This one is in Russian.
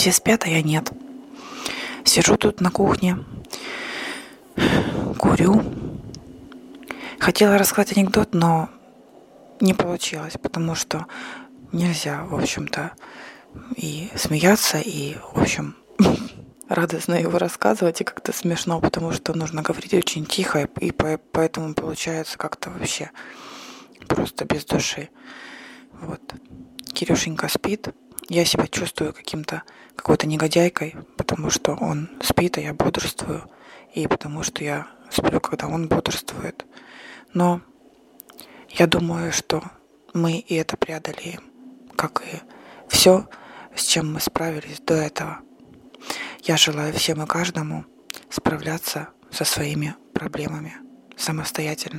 Все спят, а я нет. Сижу тут на кухне, курю. Хотела рассказать анекдот, но не получилось, потому что нельзя, в общем-то, и смеяться, и, в общем, радостно его рассказывать, и как-то смешно, потому что нужно говорить очень тихо, и поэтому получается как-то вообще просто без души. Вот. Кирюшенька спит. Я себя чувствую каким-то, какой-то негодяйкой, потому что он спит, а я бодрствую. И потому что я сплю, когда он бодрствует. Но я думаю, что мы и это преодолеем, как и все, с чем мы справились до этого. Я желаю всем и каждому справляться со своими проблемами самостоятельно.